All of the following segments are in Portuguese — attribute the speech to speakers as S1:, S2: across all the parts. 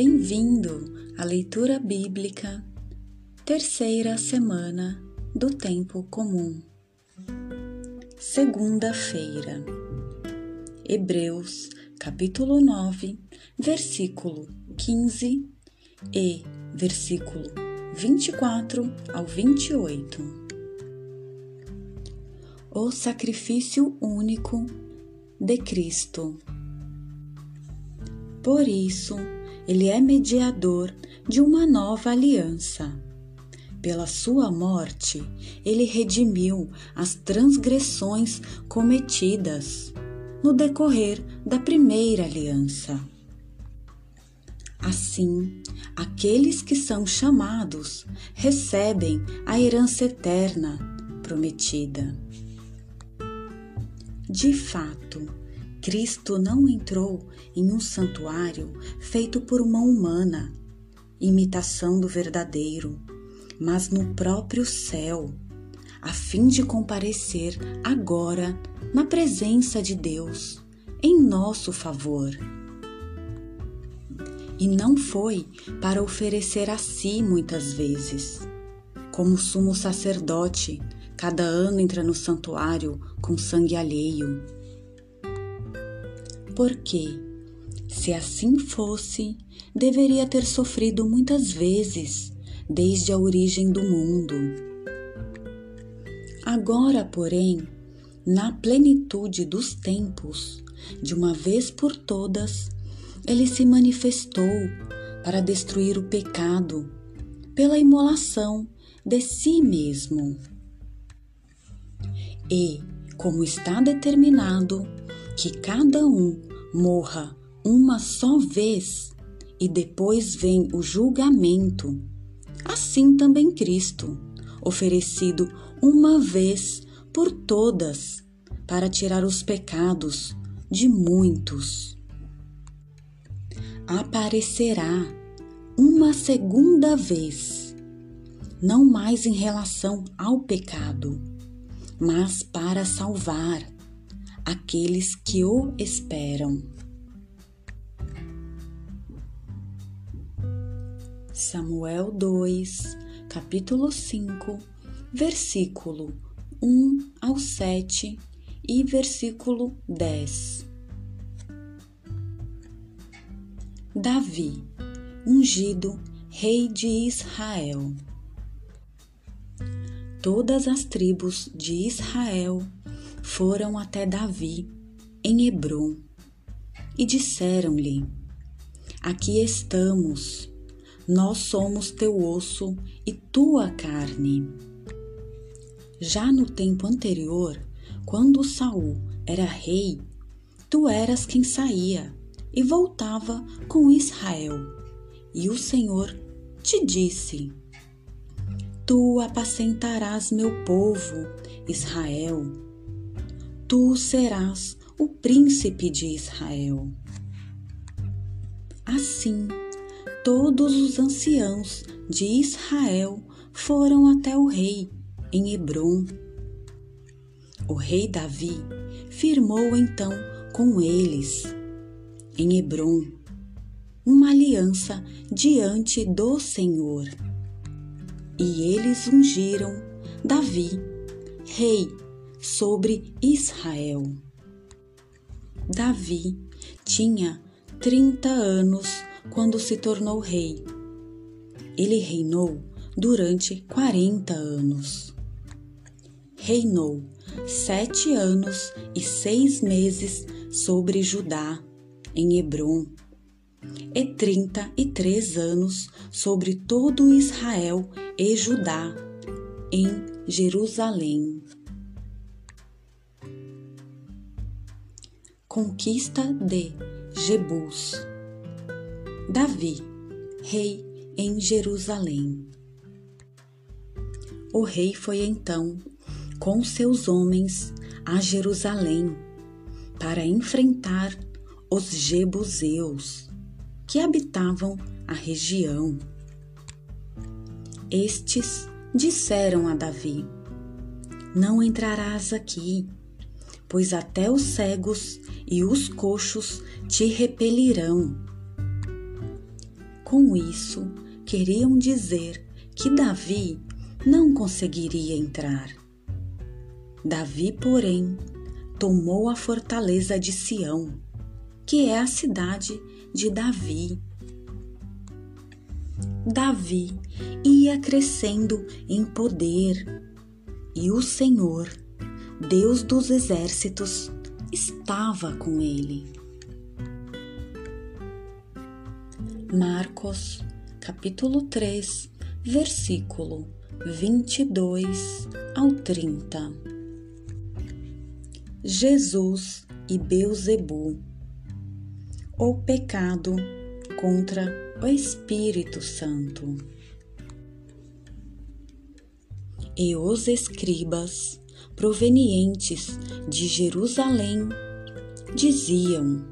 S1: Bem-vindo à leitura bíblica, terceira semana do Tempo Comum. Segunda-feira. Hebreus, capítulo 9, versículo 15 e versículo 24 ao 28. O sacrifício único de Cristo. Por isso, ele é mediador de uma nova aliança. Pela sua morte, ele redimiu as transgressões cometidas no decorrer da primeira aliança. Assim, aqueles que são chamados recebem a herança eterna prometida. De fato, Cristo não entrou em um santuário feito por mão humana, imitação do verdadeiro, mas no próprio céu, a fim de comparecer agora na presença de Deus, em nosso favor. E não foi para oferecer a si muitas vezes. Como sumo sacerdote, cada ano entra no santuário com sangue alheio porque, se assim fosse, deveria ter sofrido muitas vezes desde a origem do mundo. Agora, porém, na plenitude dos tempos, de uma vez por todas, ele se manifestou para destruir o pecado pela imolação de si mesmo. E, como está determinado que cada um morra uma só vez e depois vem o julgamento. Assim também Cristo, oferecido uma vez por todas para tirar os pecados de muitos. Aparecerá uma segunda vez, não mais em relação ao pecado, mas para salvar aqueles que o esperam. Samuel 2, capítulo 5, versículo 1 ao 7 e versículo 10. Davi, ungido rei de Israel. Todas as tribos de Israel foram até Davi, em Hebron, e disseram-lhe: Aqui estamos, nós somos teu osso e tua carne. Já no tempo anterior, quando Saul era rei, tu eras quem saía e voltava com Israel. E o Senhor te disse: Tu apacentarás meu povo, Israel tu serás o príncipe de Israel. Assim, todos os anciãos de Israel foram até o rei em Hebron. O rei Davi firmou então com eles, em Hebron, uma aliança diante do Senhor. E eles ungiram Davi, rei sobre Israel. Davi tinha 30 anos quando se tornou rei. Ele reinou durante 40 anos. Reinou sete anos e seis meses sobre Judá, em Hebron, e trinta e três anos sobre todo Israel e Judá, em Jerusalém. Conquista de Jebus. Davi, rei em Jerusalém. O rei foi então com seus homens a Jerusalém para enfrentar os jebuseus que habitavam a região. Estes disseram a Davi: Não entrarás aqui, pois até os cegos e os coxos te repelirão. Com isso, queriam dizer que Davi não conseguiria entrar. Davi, porém, tomou a fortaleza de Sião, que é a cidade de Davi. Davi ia crescendo em poder e o Senhor, Deus dos exércitos, estava com ele. Marcos, capítulo 3, versículo 22 ao 30. Jesus e Beuzebu. O pecado contra o Espírito Santo. E os escribas provenientes de Jerusalém diziam: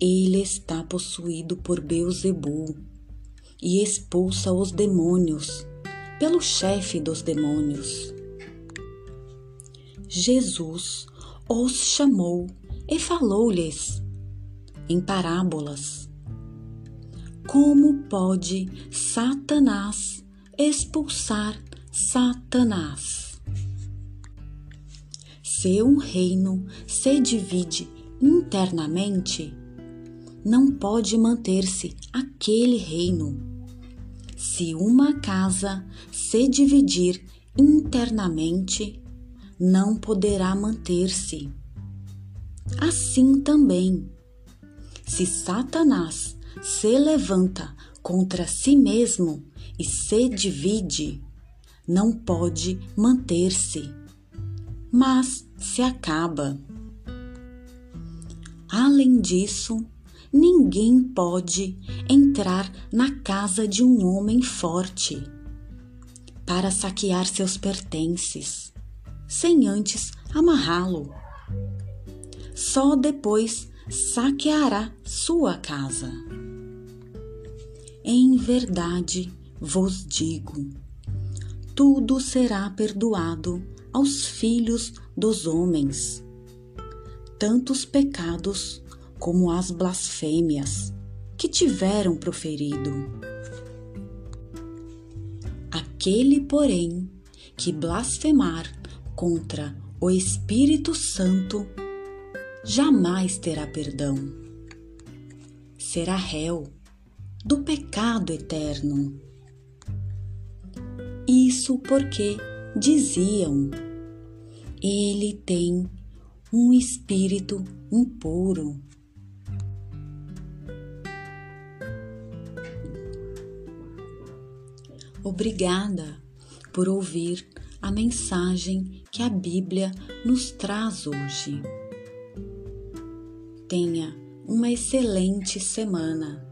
S1: Ele está possuído por Beuzebu e expulsa os demônios pelo chefe dos demônios. Jesus os chamou e falou-lhes em parábolas: Como pode Satanás expulsar Satanás? Se um reino se divide internamente, não pode manter-se aquele reino. Se uma casa se dividir internamente, não poderá manter-se. Assim também, se Satanás se levanta contra si mesmo e se divide, não pode manter-se, mas se acaba. Além disso, ninguém pode entrar na casa de um homem forte para saquear seus pertences, sem antes amarrá-lo. Só depois saqueará sua casa. Em verdade vos digo: tudo será perdoado aos filhos dos homens, tanto os pecados como as blasfêmias que tiveram proferido. Aquele, porém, que blasfemar contra o Espírito Santo jamais terá perdão. Será réu do pecado eterno. Isso porque diziam: ele tem um espírito impuro. Obrigada por ouvir a mensagem que a Bíblia nos traz hoje. Tenha uma excelente semana.